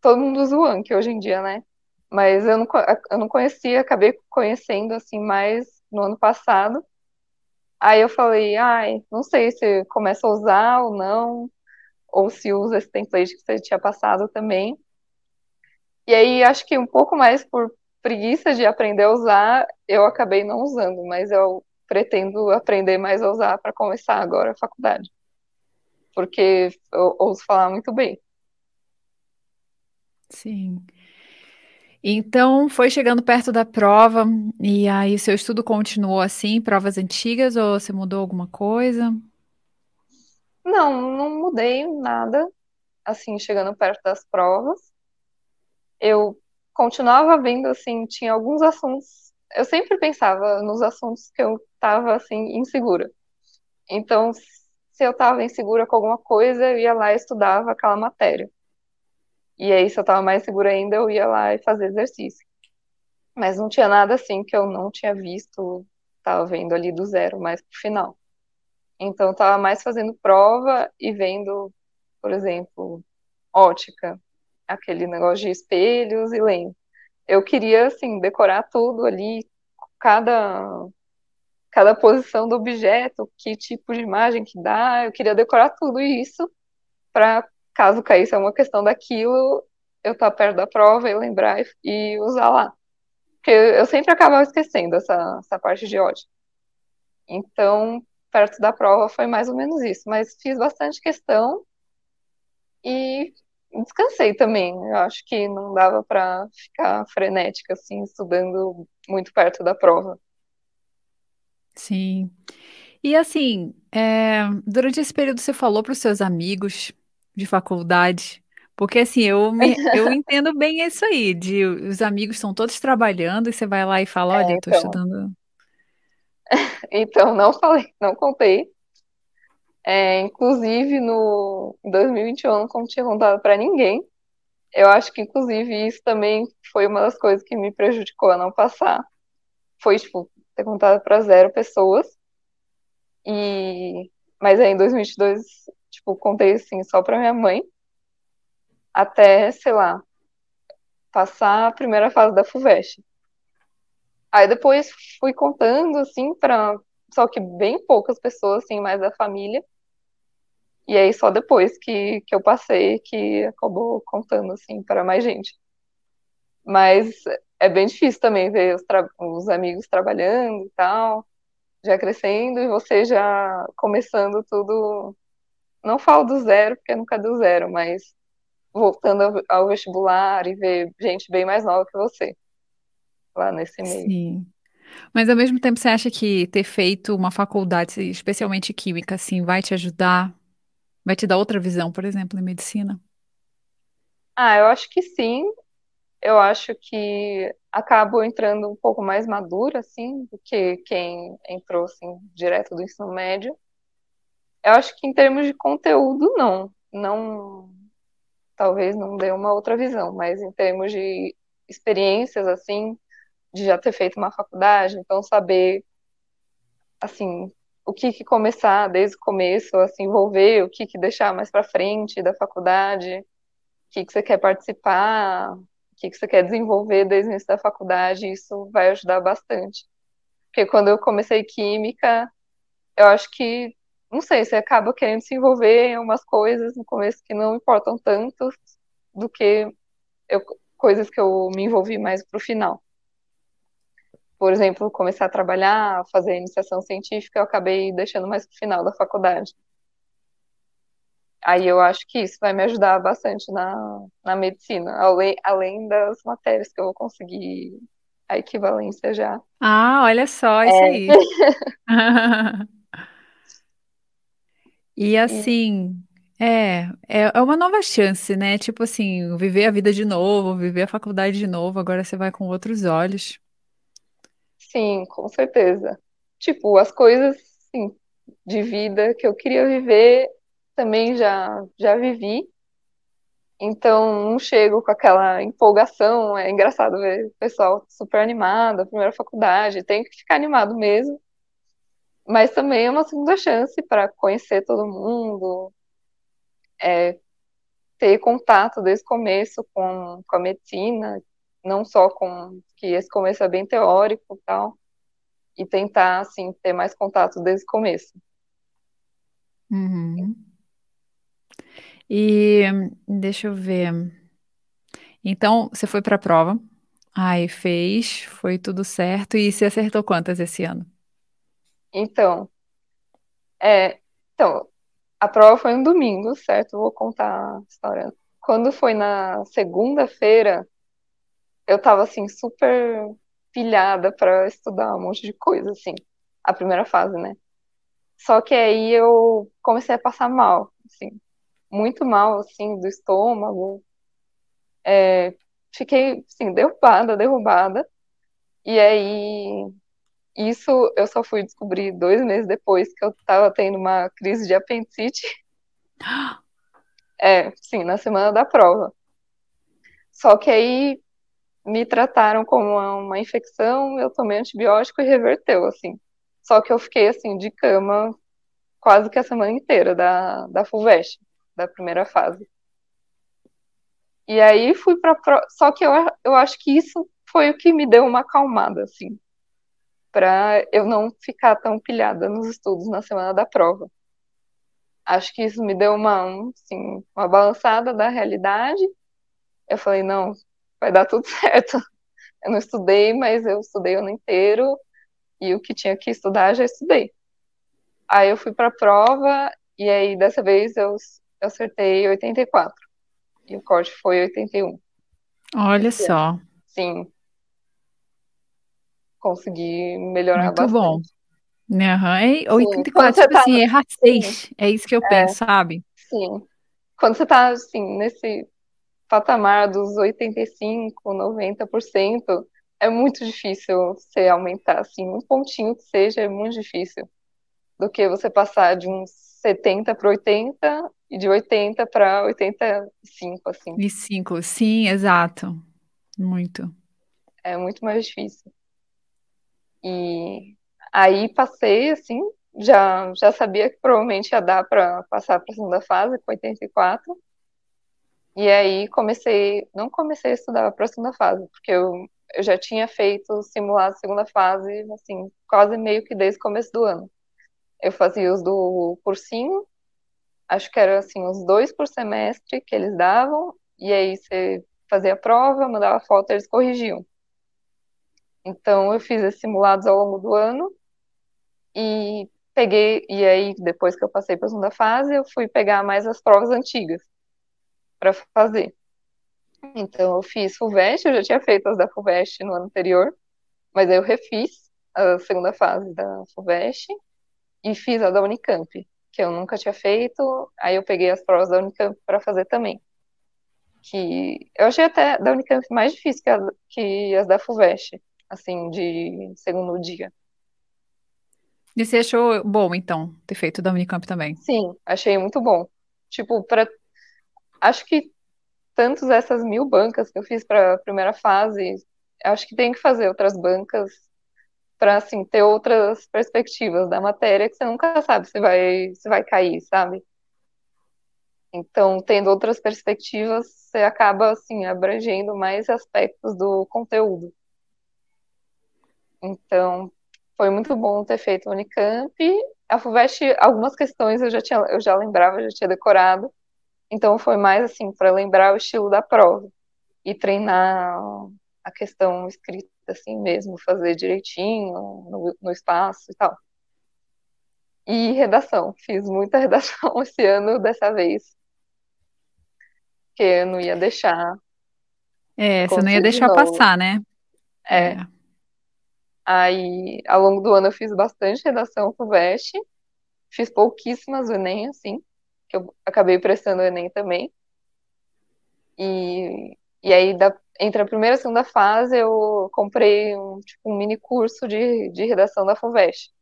todo mundo usa o Anki hoje em dia, né? Mas eu não, eu não conhecia, acabei conhecendo assim mais no ano passado. Aí eu falei, ai, não sei se começa a usar ou não, ou se usa esse template que você tinha passado também. E aí acho que um pouco mais por preguiça de aprender a usar, eu acabei não usando, mas eu pretendo aprender mais a usar para começar agora a faculdade. Porque eu ouço falar muito bem. Sim. Então, foi chegando perto da prova, e aí seu estudo continuou assim, provas antigas, ou você mudou alguma coisa? Não, não mudei nada, assim, chegando perto das provas. Eu continuava vendo, assim, tinha alguns assuntos, eu sempre pensava nos assuntos que eu estava, assim, insegura. Então, se eu estava insegura com alguma coisa, eu ia lá e estudava aquela matéria. E aí, se eu tava mais segura ainda, eu ia lá e fazer exercício. Mas não tinha nada assim que eu não tinha visto, tava vendo ali do zero, mais pro final. Então, eu tava mais fazendo prova e vendo, por exemplo, ótica, aquele negócio de espelhos e lentes. Eu queria, assim, decorar tudo ali, cada, cada posição do objeto, que tipo de imagem que dá, eu queria decorar tudo isso para caso caísse uma questão daquilo, eu estar tá perto da prova e lembrar e, e, usar lá. Porque eu sempre acabava esquecendo essa, essa parte de ódio. Então, perto da prova foi mais ou menos isso. Mas fiz bastante questão e descansei também. Eu acho que não dava para ficar frenética, assim, estudando muito perto da prova. Sim. E assim, é, durante esse período você falou para os seus amigos de faculdade. Porque assim, eu, me, *laughs* eu entendo bem isso aí, de os amigos estão todos trabalhando e você vai lá e fala, olha, é, eu tô então. estudando. *laughs* Então, não falei, não contei. É, inclusive, no 2021, eu não tinha contado para ninguém. Eu acho que, inclusive, isso também foi uma das coisas que me prejudicou a não passar. Foi, tipo, ter contado para zero pessoas. E... Mas aí, em 2022, Tipo, contei assim só pra minha mãe. Até, sei lá, passar a primeira fase da FUVEST. Aí depois fui contando, assim, para só que bem poucas pessoas, assim, mais da família. E aí só depois que, que eu passei que acabou contando, assim, para mais gente. Mas é bem difícil também ver os, os amigos trabalhando e tal, já crescendo, e você já começando tudo não falo do zero, porque nunca do zero, mas voltando ao vestibular e ver gente bem mais nova que você lá nesse meio. Sim. Mas ao mesmo tempo você acha que ter feito uma faculdade, especialmente química, assim, vai te ajudar? Vai te dar outra visão, por exemplo, em medicina? Ah, eu acho que sim. Eu acho que acabo entrando um pouco mais madura, assim, do que quem entrou, assim, direto do ensino médio. Eu acho que em termos de conteúdo, não. Não. Talvez não dê uma outra visão, mas em termos de experiências, assim, de já ter feito uma faculdade, então saber, assim, o que, que começar desde o começo, assim, envolver, o que, que deixar mais para frente da faculdade, o que, que você quer participar, o que, que você quer desenvolver desde o início da faculdade, isso vai ajudar bastante. Porque quando eu comecei química, eu acho que, não sei, você acaba querendo se envolver em umas coisas no começo que não importam tanto do que eu, coisas que eu me envolvi mais pro final por exemplo, começar a trabalhar, fazer iniciação científica, eu acabei deixando mais pro final da faculdade. Aí eu acho que isso vai me ajudar bastante na, na medicina, além, além das matérias que eu vou conseguir a equivalência já. Ah, olha só isso é. aí. *laughs* e assim, é, é, é uma nova chance, né? Tipo assim, viver a vida de novo, viver a faculdade de novo, agora você vai com outros olhos. Sim, com certeza. Tipo, as coisas sim, de vida que eu queria viver também já, já vivi. Então, não chego com aquela empolgação. É engraçado ver o pessoal super animado, a primeira faculdade, tem que ficar animado mesmo. Mas também é uma segunda chance para conhecer todo mundo, é, ter contato desde o começo com, com a medicina, não só com que esse começo é bem teórico e tal, e tentar, assim, ter mais contato desde o começo. Uhum. E deixa eu ver. Então, você foi para a prova, aí fez, foi tudo certo, e você acertou quantas esse ano? Então, é, então, a prova foi um domingo, certo? Vou contar a história. Quando foi na segunda-feira, eu tava assim super pilhada para estudar um monte de coisa assim, a primeira fase, né? Só que aí eu comecei a passar mal, assim, muito mal assim do estômago. É, fiquei assim derrubada, derrubada. E aí isso eu só fui descobrir dois meses depois que eu tava tendo uma crise de apendicite. *gasps* É, sim, na semana da prova. Só que aí me trataram como uma infecção, eu tomei antibiótico e reverteu, assim. Só que eu fiquei, assim, de cama quase que a semana inteira da, da FUVEST, da primeira fase. E aí fui para só que eu, eu acho que isso foi o que me deu uma acalmada, assim, para eu não ficar tão pilhada nos estudos na semana da prova. Acho que isso me deu uma, assim, uma balançada da realidade. Eu falei, não, vai dar tudo *laughs* certo. Eu não estudei, mas eu estudei o ano inteiro e o que tinha que estudar já estudei. Aí eu fui para a prova e aí dessa vez eu, eu acertei 84 e o corte foi 81. Olha Esse só. Ano. Sim. Consegui melhorar Muito bastante. bom. Uhum. 84, tipo tá assim, errar 6. É isso que eu é. penso, sabe? Sim. Quando você tá, assim, nesse patamar dos 85%, 90%, é muito difícil você aumentar, assim, um pontinho que seja, é muito difícil. Do que você passar de uns 70 para 80 e de 80 para 85, assim. E 5, sim, exato. Muito. É muito mais difícil. E aí passei, assim, já, já sabia que provavelmente ia dar para passar para a segunda fase, com 84. E aí comecei, não comecei a estudar para a segunda fase, porque eu, eu já tinha feito simulado segunda fase, assim, quase meio que desde o começo do ano. Eu fazia os do cursinho, acho que era assim, os dois por semestre que eles davam, e aí você fazia a prova, mandava foto, eles corrigiam. Então eu fiz esses simulados ao longo do ano e peguei, e aí depois que eu passei para a segunda fase, eu fui pegar mais as provas antigas para fazer. Então, eu fiz FUVEST, eu já tinha feito as da FUVEST no ano anterior, mas aí eu refiz a segunda fase da FUVEST e fiz a da Unicamp, que eu nunca tinha feito, aí eu peguei as provas da Unicamp para fazer também. Que eu achei até da Unicamp mais difícil que, a, que as da FUVEST, assim, de segundo dia. E você achou bom, então, ter feito da Unicamp também? Sim, achei muito bom. Tipo, para acho que tantos essas mil bancas que eu fiz para a primeira fase, acho que tem que fazer outras bancas para assim ter outras perspectivas da matéria que você nunca sabe se vai se vai cair, sabe? Então, tendo outras perspectivas, você acaba assim abrangendo mais aspectos do conteúdo. Então, foi muito bom ter feito o Unicamp. A FUVEST, algumas questões eu já tinha, eu já lembrava, já tinha decorado. Então foi mais assim para lembrar o estilo da prova e treinar a questão escrita assim mesmo, fazer direitinho no, no espaço e tal. E redação, fiz muita *laughs* redação esse ano dessa vez. Que eu não ia deixar. É, você não ia deixar passar, né? É. é. Aí, ao longo do ano, eu fiz bastante redação Veste. Fiz pouquíssimas o Enem, assim, que eu acabei prestando o Enem também. E, e aí, da, entre a primeira e a segunda fase, eu comprei um, tipo, um mini curso de, de redação da FUVEST,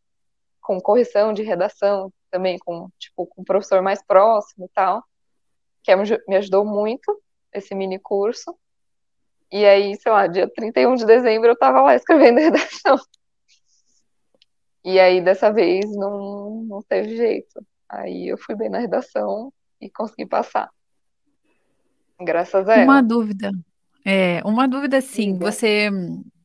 com correção de redação também, com, tipo, com professor mais próximo e tal, que me ajudou muito, esse mini curso. E aí, sei lá, dia 31 de dezembro eu tava lá escrevendo redação. E aí, dessa vez, não, não teve jeito. Aí eu fui bem na redação e consegui passar. Graças a ela. Uma dúvida. É, uma dúvida sim. Você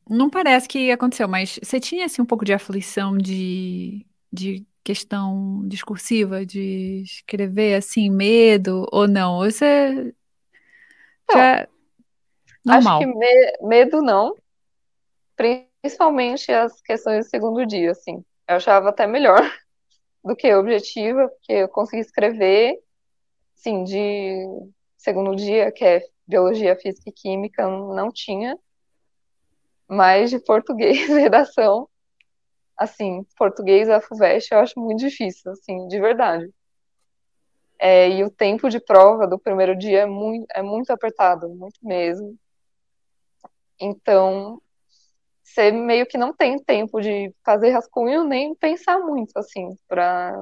não parece que aconteceu, mas você tinha assim um pouco de aflição de, de questão discursiva, de escrever assim, medo ou não? Você já Normal. Acho que me, medo não. Principalmente as questões do segundo dia, assim. Eu achava até melhor *laughs* do que objetiva, porque eu consegui escrever, sim, de segundo dia, que é biologia, física e química, não tinha. Mas de português, *laughs* redação, assim, português a FUVEST eu acho muito difícil, assim, de verdade. É, e o tempo de prova do primeiro dia é muito, é muito apertado, muito mesmo. Então, você meio que não tem tempo de fazer rascunho nem pensar muito, assim, para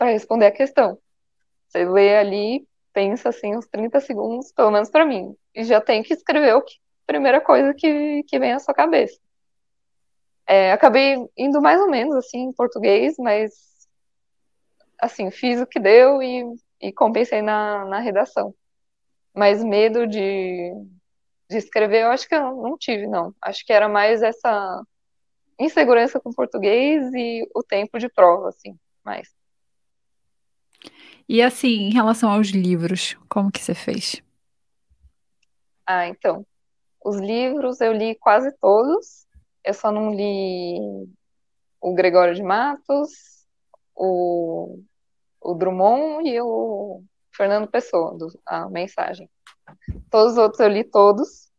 responder a questão. Você lê ali, pensa, assim, uns 30 segundos, pelo menos para mim, e já tem que escrever o que, primeira coisa que, que vem à sua cabeça. É, acabei indo mais ou menos, assim, em português, mas, assim, fiz o que deu e, e compensei na, na redação. Mas medo de de escrever, eu acho que eu não tive, não. Acho que era mais essa insegurança com português e o tempo de prova, assim, mais. E assim, em relação aos livros, como que você fez? Ah, então, os livros eu li quase todos. Eu só não li o Gregório de Matos, o, o Drummond e o Fernando Pessoa, do, a mensagem. Todos os outros eu li todos,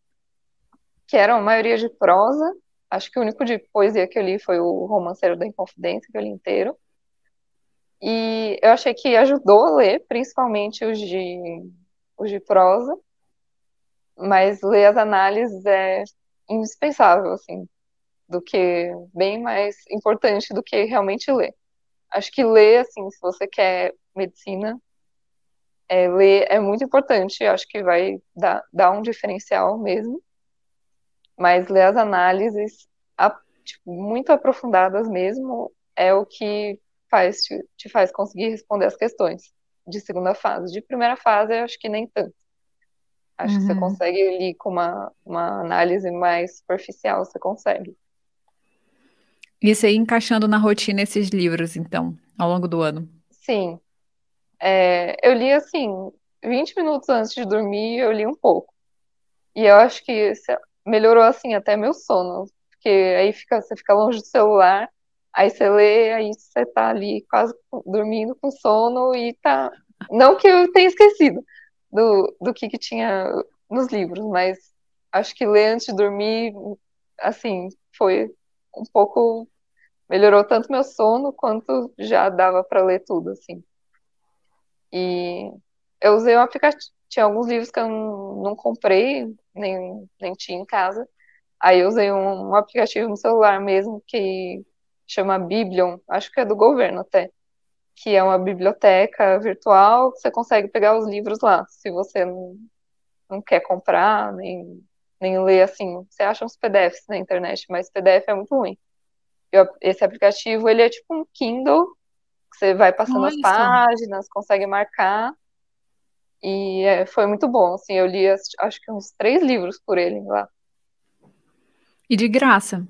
que eram a maioria de prosa. Acho que o único de poesia que eu li foi o Romanceiro da Inconfidência, que eu li inteiro. E eu achei que ajudou a ler, principalmente os de, os de prosa, mas ler as análises é indispensável, assim, do que bem mais importante do que realmente ler. Acho que ler, assim, se você quer medicina, é, ler é muito importante, acho que vai dar, dar um diferencial mesmo, mas ler as análises a, tipo, muito aprofundadas mesmo é o que faz, te, te, faz conseguir responder as questões de segunda fase. De primeira fase, acho que nem tanto. Acho uhum. que você uhum. consegue ir com uma, uma análise mais superficial, você consegue. Isso aí encaixando na rotina esses livros, então, ao longo do ano. Sim, é, eu li assim, 20 minutos antes de dormir, eu li um pouco. E eu acho que melhorou assim até meu sono, porque aí fica, você fica longe do celular, aí você lê, aí você tá ali quase dormindo com sono e tá. Não que eu tenha esquecido do, do que, que tinha nos livros, mas acho que ler antes de dormir, assim, foi um pouco. Melhorou tanto meu sono quanto já dava para ler tudo, assim. E eu usei um aplicativo. Tinha alguns livros que eu não, não comprei, nem, nem tinha em casa. Aí eu usei um, um, aplicativo no celular mesmo que chama Biblion, acho que é do governo até, que é uma biblioteca virtual, você consegue pegar os livros lá, se você não, não quer comprar, nem, nem ler assim, você acha uns PDFs na internet, mas PDF é muito ruim. Eu, esse aplicativo, ele é tipo um Kindle, você vai passando Olha as páginas, consegue marcar, e é, foi muito bom, assim, eu li acho que uns três livros por ele lá. E de graça?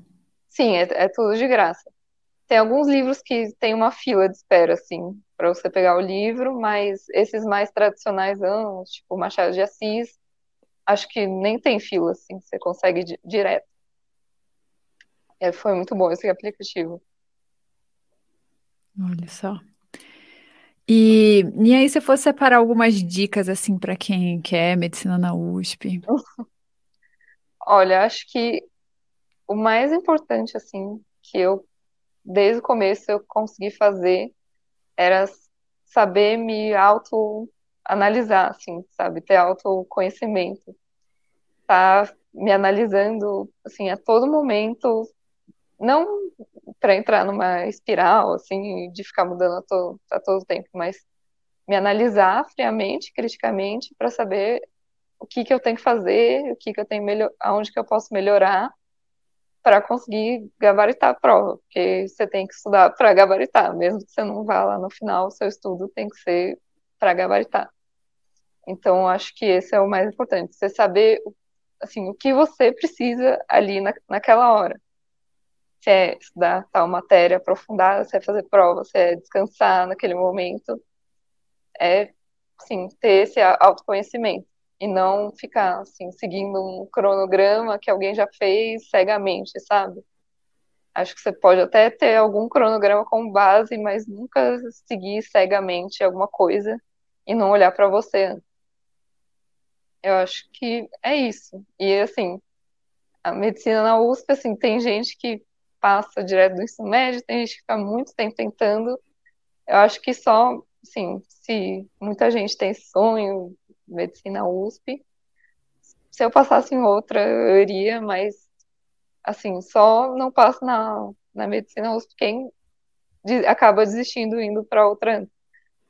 Sim, é, é tudo de graça. Tem alguns livros que tem uma fila de espera, assim, para você pegar o livro, mas esses mais tradicionais, tipo Machado de Assis, acho que nem tem fila, assim, você consegue di direto. É, foi muito bom esse aplicativo. Olha só. E, e aí, se fosse separar algumas dicas, assim, para quem quer medicina na USP? *laughs* Olha, acho que o mais importante, assim, que eu, desde o começo, eu consegui fazer era saber me auto-analisar, assim, sabe? Ter autoconhecimento. Tá me analisando, assim, a todo momento, não para entrar numa espiral, assim, de ficar mudando a, to, a todo tempo, mas me analisar friamente, criticamente, para saber o que que eu tenho que fazer, o que que eu tenho melhor, aonde que eu posso melhorar para conseguir gabaritar a prova, porque você tem que estudar para gabaritar, mesmo que você não vá lá no final, seu estudo tem que ser para gabaritar. Então, acho que esse é o mais importante, você saber assim, o que você precisa ali na, naquela hora se é estudar tal matéria aprofundada, se é fazer prova, se é descansar naquele momento, é, sim, ter esse autoconhecimento e não ficar, assim, seguindo um cronograma que alguém já fez cegamente, sabe? Acho que você pode até ter algum cronograma como base, mas nunca seguir cegamente alguma coisa e não olhar para você. Eu acho que é isso. E assim, a medicina na USP, assim, tem gente que passa direto do ensino médio, tem gente que fica muito tempo tentando. Eu acho que só, assim, se muita gente tem sonho, medicina USP, se eu passasse em outra, eu iria, mas, assim, só não passo na, na medicina USP quem acaba desistindo indo para outra.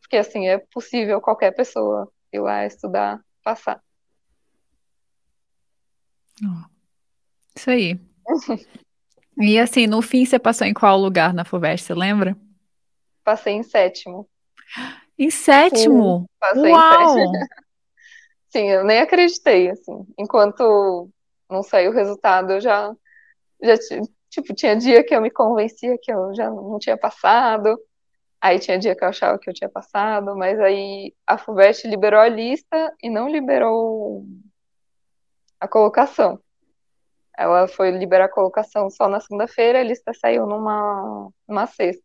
Porque, assim, é possível qualquer pessoa ir lá estudar, passar. Isso aí. *laughs* E assim, no fim você passou em qual lugar na FUVEST, você lembra? Passei em sétimo. Em sétimo? Sim, passei Uau! em sétimo. *laughs* Sim, eu nem acreditei, assim. Enquanto não saiu o resultado, eu já, já tipo, tinha dia que eu me convencia que eu já não tinha passado. Aí tinha dia que eu achava que eu tinha passado, mas aí a FUVEST liberou a lista e não liberou a colocação. Ela foi liberar a colocação só na segunda-feira, a lista saiu numa, numa sexta.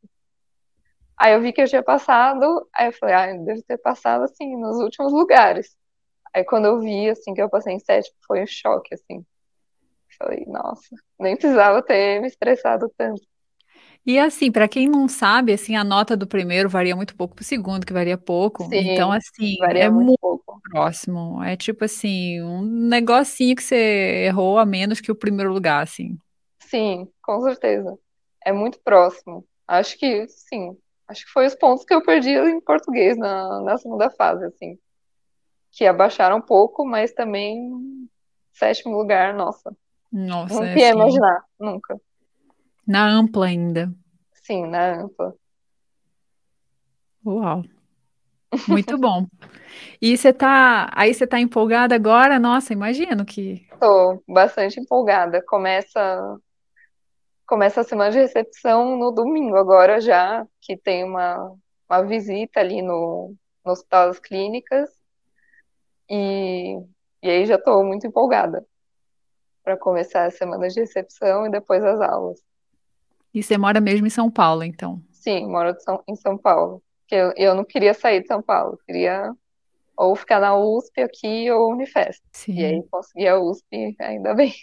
Aí eu vi que eu tinha passado, aí eu falei, ah, eu devo ter passado, assim, nos últimos lugares. Aí quando eu vi, assim, que eu passei em sétimo, foi um choque, assim. Falei, nossa, nem precisava ter me estressado tanto. E assim, para quem não sabe, assim, a nota do primeiro varia muito pouco pro segundo, que varia pouco. Sim, então, assim, varia é muito muito pouco. próximo. É tipo assim, um negocinho que você errou a menos que o primeiro lugar, assim. Sim, com certeza. É muito próximo. Acho que, sim, acho que foi os pontos que eu perdi em português na, na segunda fase, assim. Que abaixaram um pouco, mas também sétimo lugar, nossa. Nossa, Não é ia assim, imaginar, nunca. Na ampla ainda. Sim, na ampla. Uau. Muito *laughs* bom. E você tá, aí você tá empolgada agora? Nossa, imagino que. Tô bastante empolgada. Começa, começa a semana de recepção no domingo, agora já, que tem uma, uma visita ali no, no Hospital das Clínicas. E, e aí já tô muito empolgada para começar a semana de recepção e depois as aulas. E você mora mesmo em São Paulo, então. Sim, moro em São Paulo. Eu, eu não queria sair de São Paulo, eu queria ou ficar na USP aqui ou Unifesp. E aí Sim. consegui a USP, ainda bem.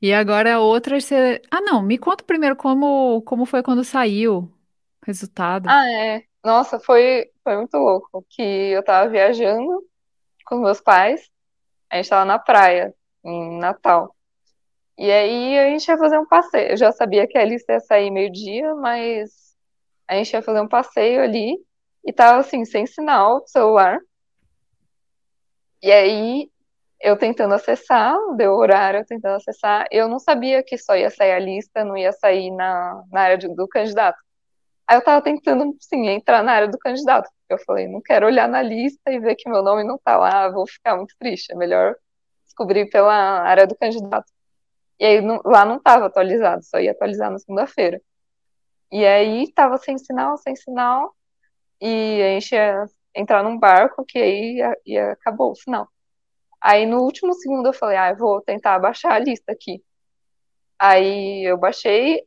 E agora outras você. Ah, não, me conta primeiro como, como foi quando saiu o resultado. Ah, é. Nossa, foi, foi muito louco. Que eu tava viajando com meus pais, a gente tava na praia, em Natal. E aí a gente ia fazer um passeio. Eu já sabia que a lista ia sair meio-dia, mas a gente ia fazer um passeio ali e tava assim, sem sinal, celular. E aí eu tentando acessar, deu horário eu tentando acessar, eu não sabia que só ia sair a lista, não ia sair na, na área de, do candidato. Aí eu tava tentando, sim, entrar na área do candidato. Eu falei, não quero olhar na lista e ver que meu nome não tá lá, vou ficar muito triste. É melhor descobrir pela área do candidato. E aí não, lá não tava atualizado, só ia atualizar na segunda-feira. E aí tava sem sinal, sem sinal, e a gente ia entrar num barco que aí ia, ia acabou o sinal. Aí no último segundo eu falei, ah, eu vou tentar baixar a lista aqui. Aí eu baixei,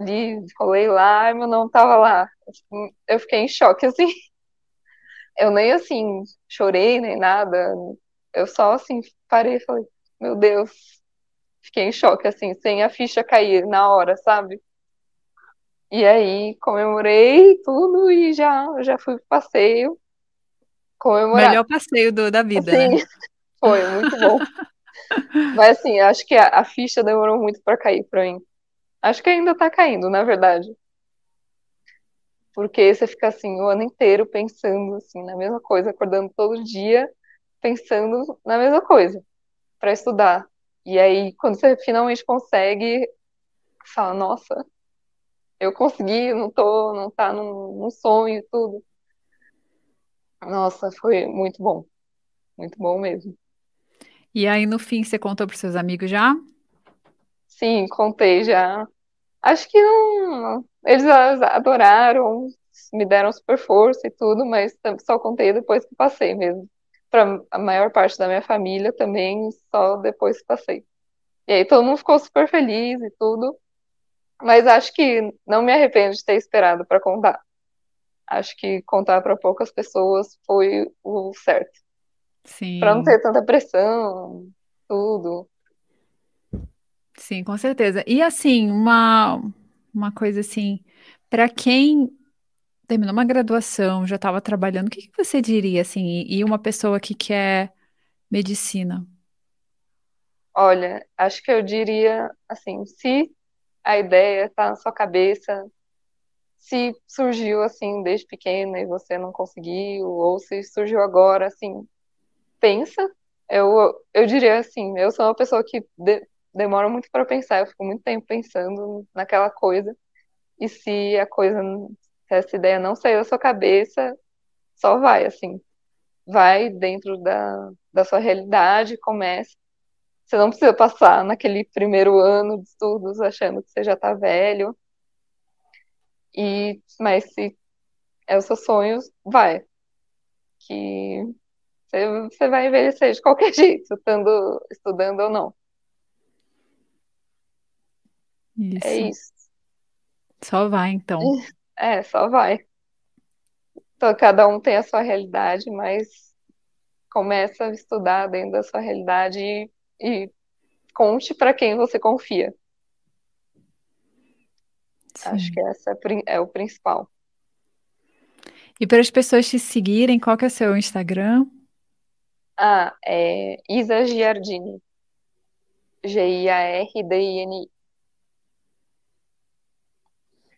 li, rolei lá, meu nome tava lá. Eu fiquei em choque, *laughs* assim. Eu nem, assim, chorei, nem nada. Eu só, assim, parei e falei, meu Deus. Fiquei em choque, assim, sem a ficha cair na hora, sabe? E aí comemorei tudo e já, já fui pro passeio. Comemorar. Melhor passeio do, da vida, Sim, né? *laughs* foi muito bom. Mas assim, acho que a, a ficha demorou muito para cair para mim. Acho que ainda tá caindo, na verdade. Porque você fica assim o ano inteiro pensando assim na mesma coisa, acordando todo dia pensando na mesma coisa para estudar. E aí quando você finalmente consegue, fala, nossa, eu consegui, não tô, não tá num, num sonho e tudo. Nossa, foi muito bom. Muito bom mesmo. E aí, no fim, você contou para seus amigos já? Sim, contei já. Acho que não. Eles adoraram, me deram super força e tudo, mas só contei depois que passei mesmo. Para a maior parte da minha família também, só depois que passei. E aí todo mundo ficou super feliz e tudo. Mas acho que não me arrependo de ter esperado para contar. Acho que contar para poucas pessoas foi o certo. Sim. Para não ter tanta pressão, tudo. Sim, com certeza. E assim, uma, uma coisa assim, para quem terminou uma graduação, já estava trabalhando, o que, que você diria assim? E uma pessoa que quer medicina? Olha, acho que eu diria assim, se a ideia está na sua cabeça, se surgiu assim desde pequena e você não conseguiu, ou se surgiu agora, assim, pensa. Eu, eu diria assim, eu sou uma pessoa que de, demora muito para pensar, eu fico muito tempo pensando naquela coisa. E se a coisa, essa ideia não sair da sua cabeça, só vai, assim. Vai dentro da, da sua realidade, começa você não precisa passar naquele primeiro ano de estudos achando que você já está velho. E, mas se é o seu sonho, vai. Que você, você vai envelhecer de qualquer *laughs* jeito, estando, estudando ou não. Isso. É isso. Só vai, então. *laughs* É, só vai. Então, cada um tem a sua realidade, mas começa a estudar dentro da sua realidade e e conte para quem você confia. Sim. Acho que essa é, é o principal. E para as pessoas te seguirem, qual que é o seu Instagram? Ah, é Isa Giardini. G-I-A-R-D-I-N-I.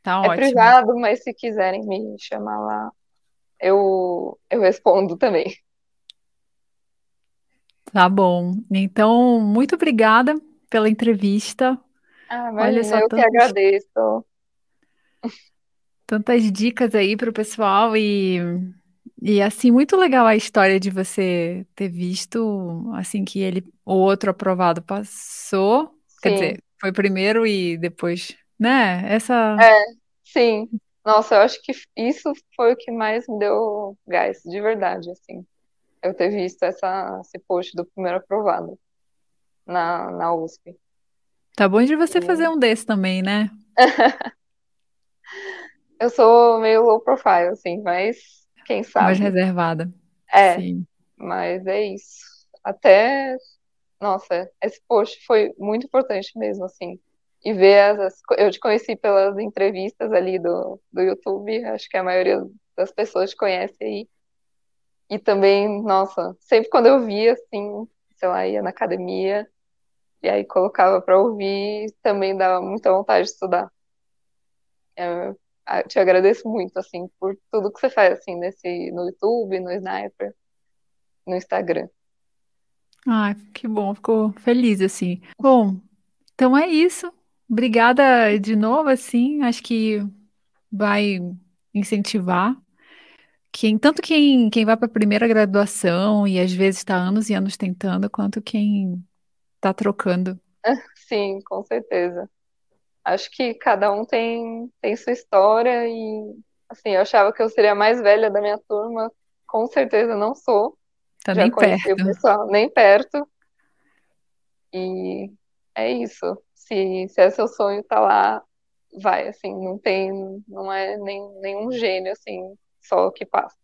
Tá é ótimo. privado, mas se quiserem me chamar lá, eu, eu respondo também. Tá bom. Então, muito obrigada pela entrevista. Ah, Olha só, eu tantos, que agradeço. Tantas dicas aí para o pessoal e, e assim, muito legal a história de você ter visto assim que ele, o outro aprovado passou. Sim. Quer dizer, foi primeiro e depois, né? Essa. É, sim. Nossa, eu acho que isso foi o que mais me deu gás, de verdade, assim eu ter visto essa, esse post do primeiro aprovado na, na USP. Tá bom de você e... fazer um desse também, né? *laughs* eu sou meio low profile, assim, mas quem sabe. Mais reservada. É, Sim. mas é isso. Até, nossa, esse post foi muito importante mesmo, assim. E ver as, eu te conheci pelas entrevistas ali do, do YouTube, acho que a maioria das pessoas te conhece aí. E também, nossa, sempre quando eu via, assim, sei lá, ia na academia, E aí colocava para ouvir também dava muita vontade de estudar. Eu, eu te agradeço muito, assim, por tudo que você faz, assim, nesse, no YouTube, no Sniper, no Instagram. Ah, que bom, ficou feliz, assim. Bom, então é isso. Obrigada de novo, assim, acho que vai incentivar quem, tanto quem, quem vai para a primeira graduação e às vezes está anos e anos tentando, quanto quem está trocando. *laughs* Sim, com certeza. Acho que cada um tem, tem sua história e, assim, eu achava que eu seria a mais velha da minha turma, com certeza não sou. Tá Já nem conheci perto. o pessoal, nem perto. E é isso. Se, se é seu sonho, tá lá, vai, assim, não tem, não é nem, nenhum gênio, assim, só que passa.